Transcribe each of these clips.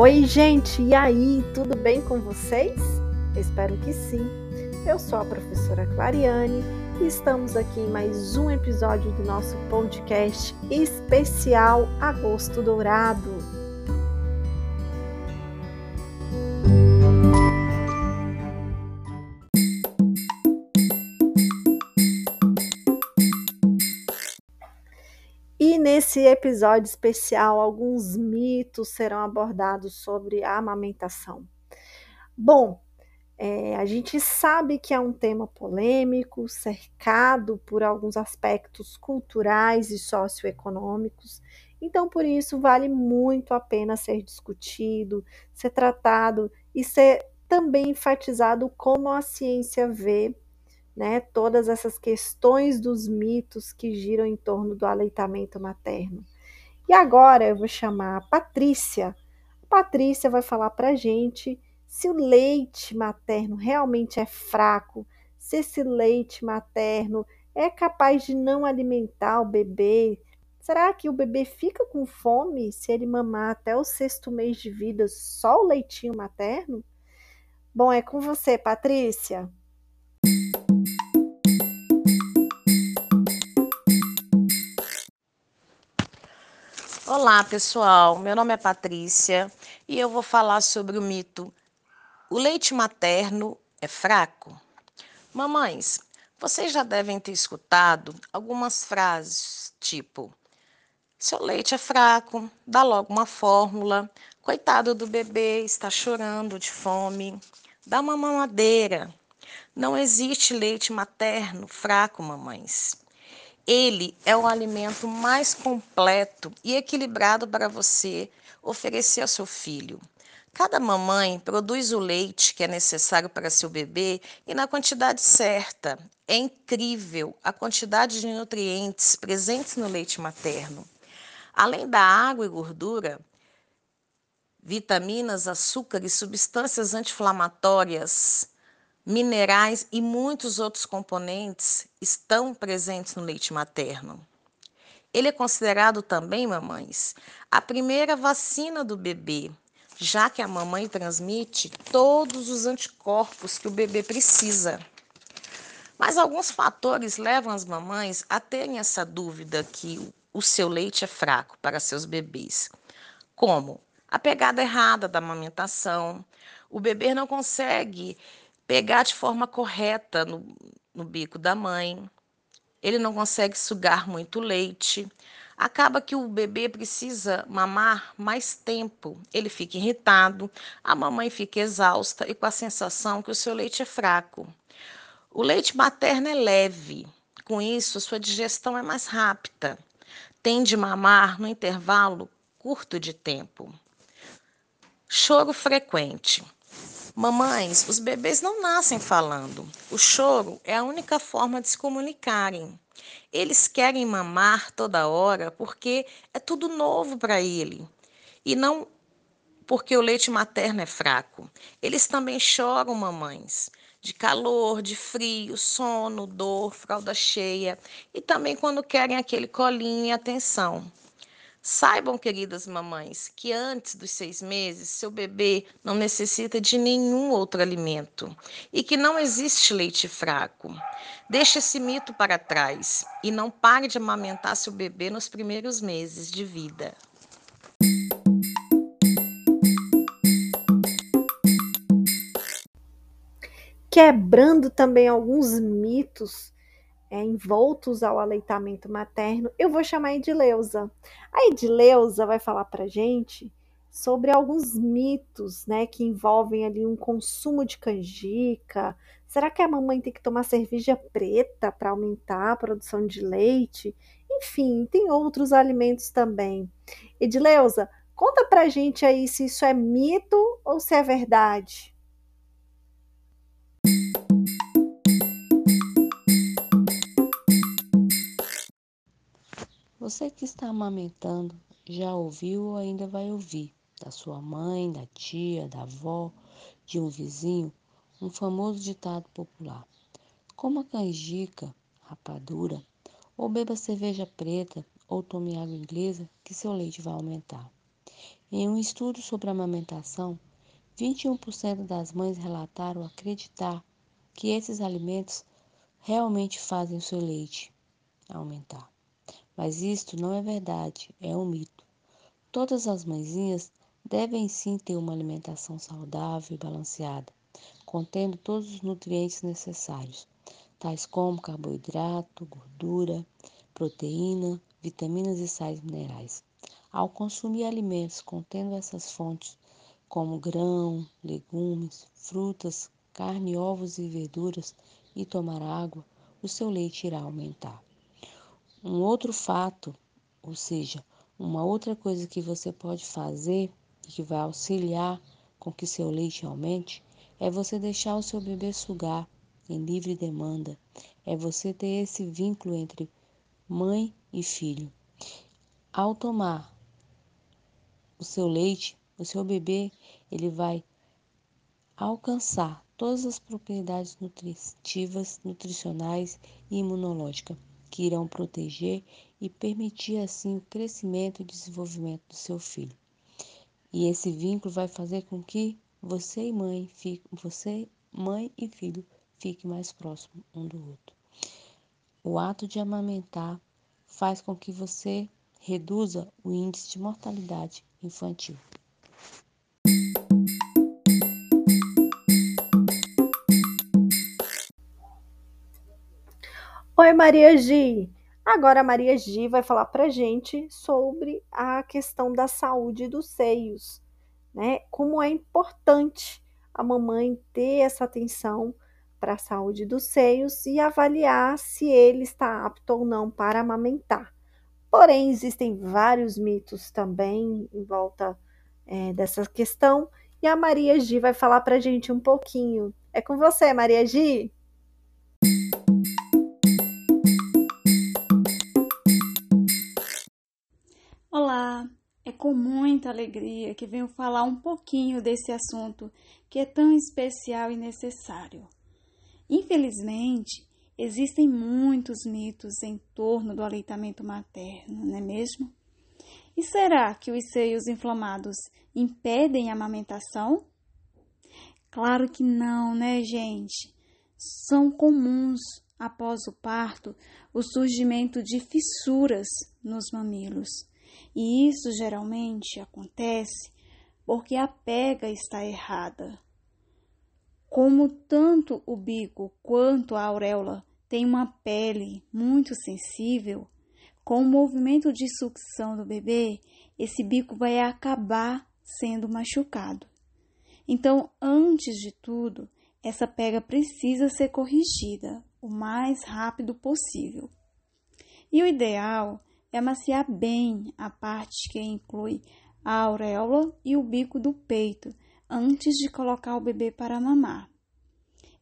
Oi, gente, e aí, tudo bem com vocês? Espero que sim. Eu sou a professora Clariane e estamos aqui em mais um episódio do nosso podcast especial Agosto Dourado. Nesse episódio especial, alguns mitos serão abordados sobre a amamentação. Bom, é, a gente sabe que é um tema polêmico, cercado por alguns aspectos culturais e socioeconômicos, então por isso vale muito a pena ser discutido, ser tratado e ser também enfatizado como a ciência vê né, todas essas questões dos mitos que giram em torno do aleitamento materno. E agora eu vou chamar a Patrícia. A Patrícia vai falar para gente se o leite materno realmente é fraco, se esse leite materno é capaz de não alimentar o bebê. Será que o bebê fica com fome se ele mamar até o sexto mês de vida só o leitinho materno? Bom, é com você, Patrícia. Olá, pessoal. Meu nome é Patrícia e eu vou falar sobre o mito: o leite materno é fraco? Mamães, vocês já devem ter escutado algumas frases tipo: seu leite é fraco, dá logo uma fórmula, coitado do bebê, está chorando de fome, dá uma mamadeira. Não existe leite materno fraco, mamães. Ele é o alimento mais completo e equilibrado para você oferecer ao seu filho. Cada mamãe produz o leite que é necessário para seu bebê e na quantidade certa. É incrível a quantidade de nutrientes presentes no leite materno. Além da água e gordura, vitaminas, açúcares, substâncias anti-inflamatórias, minerais e muitos outros componentes estão presentes no leite materno. Ele é considerado também, mamães, a primeira vacina do bebê, já que a mamãe transmite todos os anticorpos que o bebê precisa. Mas alguns fatores levam as mamães a terem essa dúvida que o seu leite é fraco para seus bebês, como a pegada errada da amamentação, o bebê não consegue pegar de forma correta no, no bico da mãe. Ele não consegue sugar muito leite. Acaba que o bebê precisa mamar mais tempo. Ele fica irritado, a mamãe fica exausta e com a sensação que o seu leite é fraco. O leite materno é leve, com isso, a sua digestão é mais rápida. Tende a mamar no intervalo curto de tempo. Choro frequente. Mamães, os bebês não nascem falando. O choro é a única forma de se comunicarem. Eles querem mamar toda hora porque é tudo novo para ele. E não porque o leite materno é fraco. Eles também choram, mamães, de calor, de frio, sono, dor, fralda cheia e também quando querem aquele colinho e atenção. Saibam, queridas mamães, que antes dos seis meses, seu bebê não necessita de nenhum outro alimento e que não existe leite fraco. Deixe esse mito para trás e não pare de amamentar seu bebê nos primeiros meses de vida. Quebrando também alguns mitos é, envoltos ao aleitamento materno, eu vou chamar a Edileuza. A Edileuza vai falar para gente sobre alguns mitos, né, que envolvem ali um consumo de canjica. Será que a mamãe tem que tomar cerveja preta para aumentar a produção de leite? Enfim, tem outros alimentos também. Edileuza, conta pra gente aí se isso é mito ou se é verdade. Você que está amamentando já ouviu ou ainda vai ouvir da sua mãe, da tia, da avó, de um vizinho, um famoso ditado popular. Coma canjica, rapadura, ou beba cerveja preta ou tome água inglesa que seu leite vai aumentar. Em um estudo sobre amamentação, 21% das mães relataram acreditar que esses alimentos realmente fazem o seu leite aumentar. Mas isto não é verdade, é um mito. Todas as mãezinhas devem sim ter uma alimentação saudável e balanceada, contendo todos os nutrientes necessários, tais como carboidrato, gordura, proteína, vitaminas e sais minerais. Ao consumir alimentos contendo essas fontes, como grão, legumes, frutas, carne, ovos e verduras, e tomar água, o seu leite irá aumentar. Um outro fato, ou seja, uma outra coisa que você pode fazer e que vai auxiliar com que seu leite aumente é você deixar o seu bebê sugar em livre demanda. É você ter esse vínculo entre mãe e filho. Ao tomar o seu leite, o seu bebê, ele vai alcançar todas as propriedades nutritivas, nutricionais e imunológicas que irão proteger e permitir assim o crescimento e desenvolvimento do seu filho. E esse vínculo vai fazer com que você e mãe, fique, você, mãe e filho, fiquem mais próximos um do outro. O ato de amamentar faz com que você reduza o índice de mortalidade infantil. Oi, Maria Gi. Agora a Maria Gi vai falar para gente sobre a questão da saúde dos seios, né? Como é importante a mamãe ter essa atenção para a saúde dos seios e avaliar se ele está apto ou não para amamentar. Porém, existem vários mitos também em volta é, dessa questão e a Maria Gi vai falar para gente um pouquinho. É com você, Maria Gi. É com muita alegria que venho falar um pouquinho desse assunto que é tão especial e necessário. Infelizmente, existem muitos mitos em torno do aleitamento materno, não é mesmo? E será que os seios inflamados impedem a amamentação? Claro que não, né, gente? São comuns após o parto o surgimento de fissuras nos mamilos. E isso geralmente acontece porque a pega está errada. Como tanto o bico quanto a auréola têm uma pele muito sensível, com o movimento de sucção do bebê, esse bico vai acabar sendo machucado. Então, antes de tudo, essa pega precisa ser corrigida o mais rápido possível. E o ideal é amaciar bem a parte que inclui a auréola e o bico do peito antes de colocar o bebê para mamar.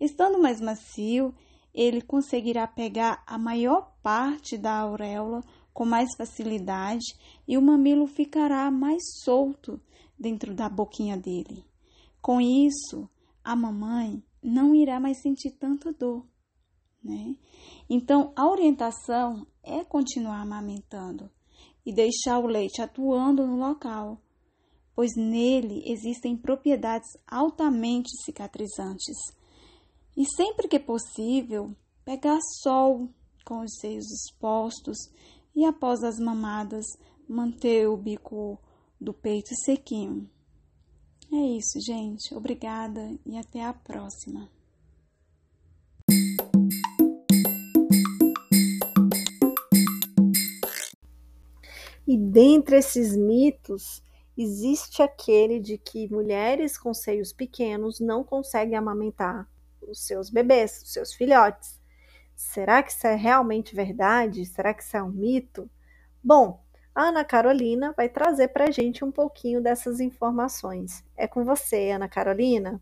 Estando mais macio, ele conseguirá pegar a maior parte da auréola com mais facilidade e o mamilo ficará mais solto dentro da boquinha dele. Com isso, a mamãe não irá mais sentir tanta dor, né? Então, a orientação é continuar amamentando e deixar o leite atuando no local, pois nele existem propriedades altamente cicatrizantes. E sempre que possível, pegar sol com os seios expostos e após as mamadas, manter o bico do peito sequinho. É isso, gente. Obrigada e até a próxima. E dentre esses mitos, existe aquele de que mulheres com seios pequenos não conseguem amamentar os seus bebês, os seus filhotes. Será que isso é realmente verdade? Será que isso é um mito? Bom, a Ana Carolina vai trazer para a gente um pouquinho dessas informações. É com você, Ana Carolina.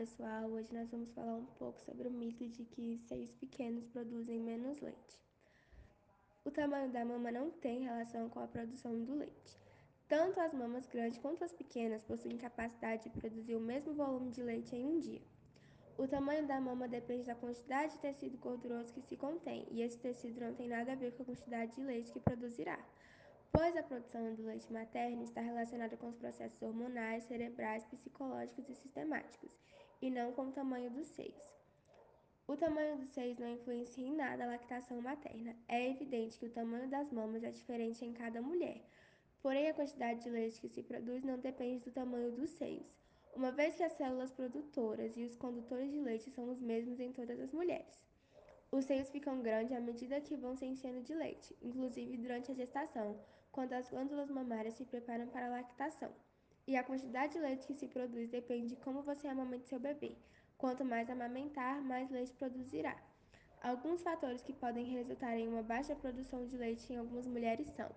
Pessoal, hoje nós vamos falar um pouco sobre o mito de que seios pequenos produzem menos leite. O tamanho da mama não tem relação com a produção do leite. Tanto as mamas grandes quanto as pequenas possuem capacidade de produzir o mesmo volume de leite em um dia. O tamanho da mama depende da quantidade de tecido gorduroso que se contém, e esse tecido não tem nada a ver com a quantidade de leite que produzirá, pois a produção do leite materno está relacionada com os processos hormonais, cerebrais, psicológicos e sistemáticos, e não com o tamanho dos seios. O tamanho dos seios não influencia em nada a lactação materna. É evidente que o tamanho das mamas é diferente em cada mulher, porém a quantidade de leite que se produz não depende do tamanho dos seios uma vez que as células produtoras e os condutores de leite são os mesmos em todas as mulheres. Os seios ficam grandes à medida que vão se enchendo de leite, inclusive durante a gestação, quando as glândulas mamárias se preparam para a lactação. E a quantidade de leite que se produz depende de como você amamenta seu bebê. Quanto mais amamentar, mais leite produzirá. Alguns fatores que podem resultar em uma baixa produção de leite em algumas mulheres são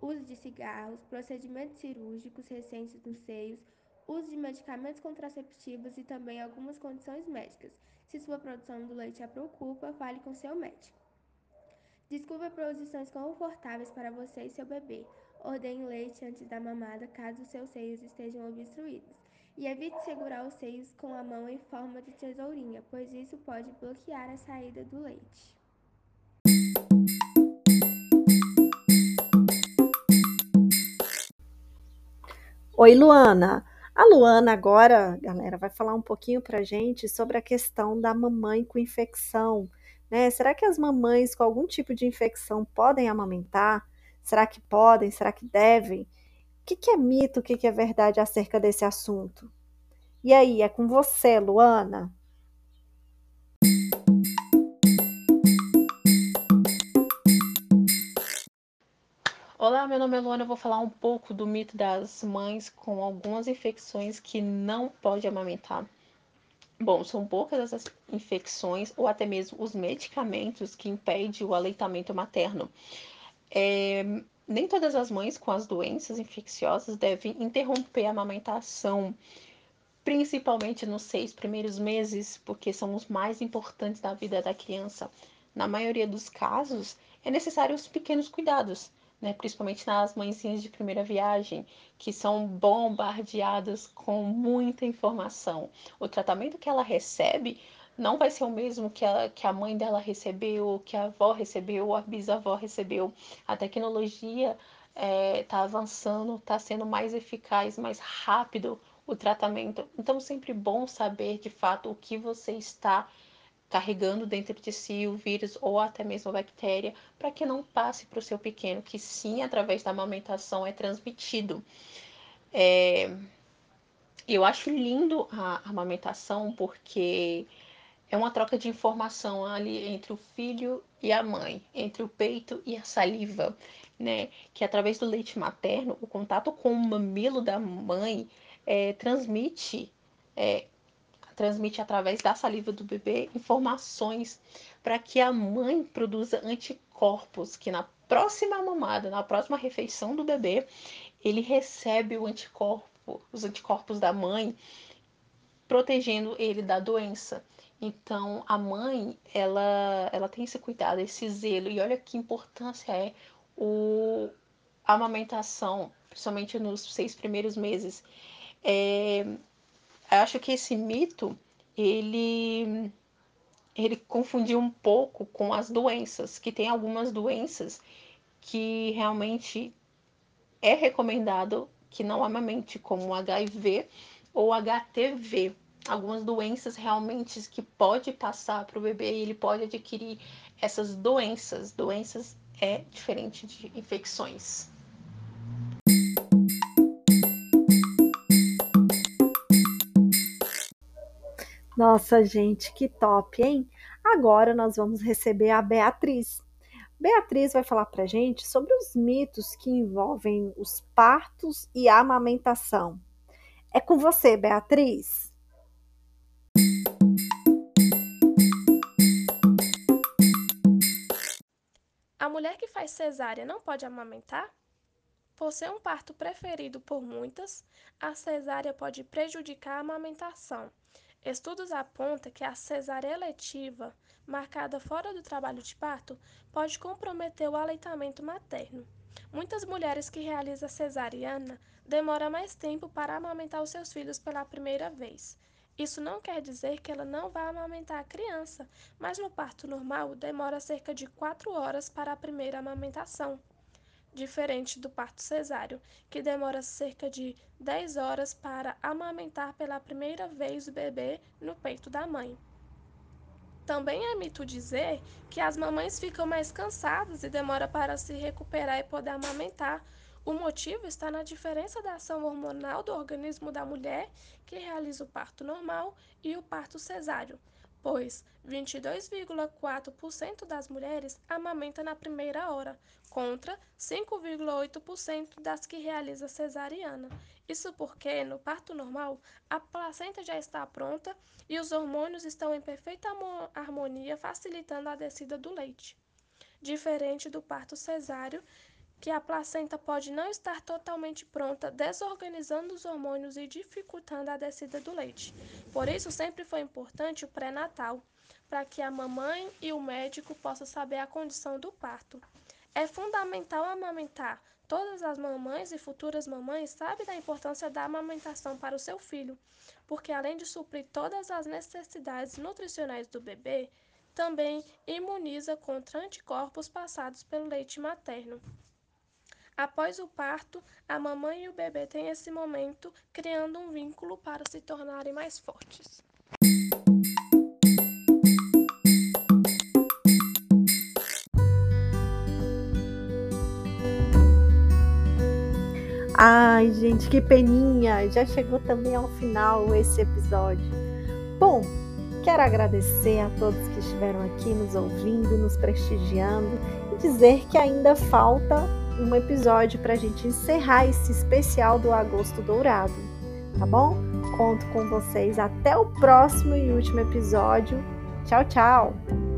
uso de cigarros, procedimentos cirúrgicos recentes nos seios, uso de medicamentos contraceptivos e também algumas condições médicas. Se sua produção do leite a preocupa, fale com seu médico. Descubra posições confortáveis para você e seu bebê. Ordene leite antes da mamada caso seus seios estejam obstruídos. E evite segurar os seios com a mão em forma de tesourinha, pois isso pode bloquear a saída do leite. Oi, Luana. A Luana agora, galera, vai falar um pouquinho para gente sobre a questão da mamãe com infecção. Né? Será que as mamães com algum tipo de infecção podem amamentar? Será que podem? Será que devem? O que, que é mito, o que, que é verdade acerca desse assunto? E aí, é com você, Luana? Olá, meu nome é Luana. Eu vou falar um pouco do mito das mães com algumas infecções que não pode amamentar. Bom, são poucas essas infecções ou até mesmo os medicamentos que impedem o aleitamento materno. É, nem todas as mães com as doenças infecciosas devem interromper a amamentação, principalmente nos seis primeiros meses, porque são os mais importantes da vida da criança. Na maioria dos casos, é necessário os pequenos cuidados, né, principalmente nas mãezinhas de primeira viagem, que são bombardeadas com muita informação. O tratamento que ela recebe não vai ser o mesmo que a, que a mãe dela recebeu, que a avó recebeu, ou a bisavó recebeu. A tecnologia está é, tá avançando, está sendo mais eficaz, mais rápido o tratamento. Então, sempre bom saber de fato o que você está carregando dentro de si o vírus ou até mesmo a bactéria, para que não passe para o seu pequeno, que sim, através da amamentação é transmitido. É... Eu acho lindo a amamentação porque é uma troca de informação ali entre o filho e a mãe, entre o peito e a saliva, né? Que através do leite materno, o contato com o mamilo da mãe é, transmite é, transmite através da saliva do bebê informações para que a mãe produza anticorpos, que na próxima mamada, na próxima refeição do bebê, ele recebe o anticorpo, os anticorpos da mãe, protegendo ele da doença. Então, a mãe, ela, ela tem esse cuidado, esse zelo, e olha que importância é o, a amamentação, principalmente nos seis primeiros meses. É, acho que esse mito ele ele confundiu um pouco com as doenças, que tem algumas doenças que realmente é recomendado que não amamente, como o HIV ou HTV. Algumas doenças realmente que pode passar para o bebê e ele pode adquirir essas doenças. Doenças é diferente de infecções. Nossa, gente, que top, hein? Agora nós vamos receber a Beatriz. Beatriz vai falar para gente sobre os mitos que envolvem os partos e a amamentação. É com você, Beatriz. A mulher que faz cesárea não pode amamentar? Por ser um parto preferido por muitas, a cesárea pode prejudicar a amamentação Estudos apontam que a cesárea eletiva, marcada fora do trabalho de parto, pode comprometer o aleitamento materno. Muitas mulheres que realizam cesariana demoram mais tempo para amamentar os seus filhos pela primeira vez. Isso não quer dizer que ela não vai amamentar a criança, mas no parto normal demora cerca de 4 horas para a primeira amamentação, diferente do parto cesáreo, que demora cerca de 10 horas para amamentar pela primeira vez o bebê no peito da mãe. Também é mito dizer que as mamães ficam mais cansadas e demora para se recuperar e poder amamentar. O motivo está na diferença da ação hormonal do organismo da mulher que realiza o parto normal e o parto cesáreo, pois 22,4% das mulheres amamenta na primeira hora, contra 5,8% das que realiza cesariana. Isso porque no parto normal a placenta já está pronta e os hormônios estão em perfeita harmonia, facilitando a descida do leite. Diferente do parto cesáreo, que a placenta pode não estar totalmente pronta, desorganizando os hormônios e dificultando a descida do leite. Por isso, sempre foi importante o pré-natal, para que a mamãe e o médico possam saber a condição do parto. É fundamental amamentar. Todas as mamães e futuras mamães sabem da importância da amamentação para o seu filho, porque além de suprir todas as necessidades nutricionais do bebê, também imuniza contra anticorpos passados pelo leite materno. Após o parto, a mamãe e o bebê têm esse momento, criando um vínculo para se tornarem mais fortes. Ai, gente, que peninha! Já chegou também ao final esse episódio. Bom, quero agradecer a todos que estiveram aqui nos ouvindo, nos prestigiando e dizer que ainda falta um episódio para a gente encerrar esse especial do Agosto Dourado, tá bom? Conto com vocês até o próximo e último episódio. Tchau, tchau!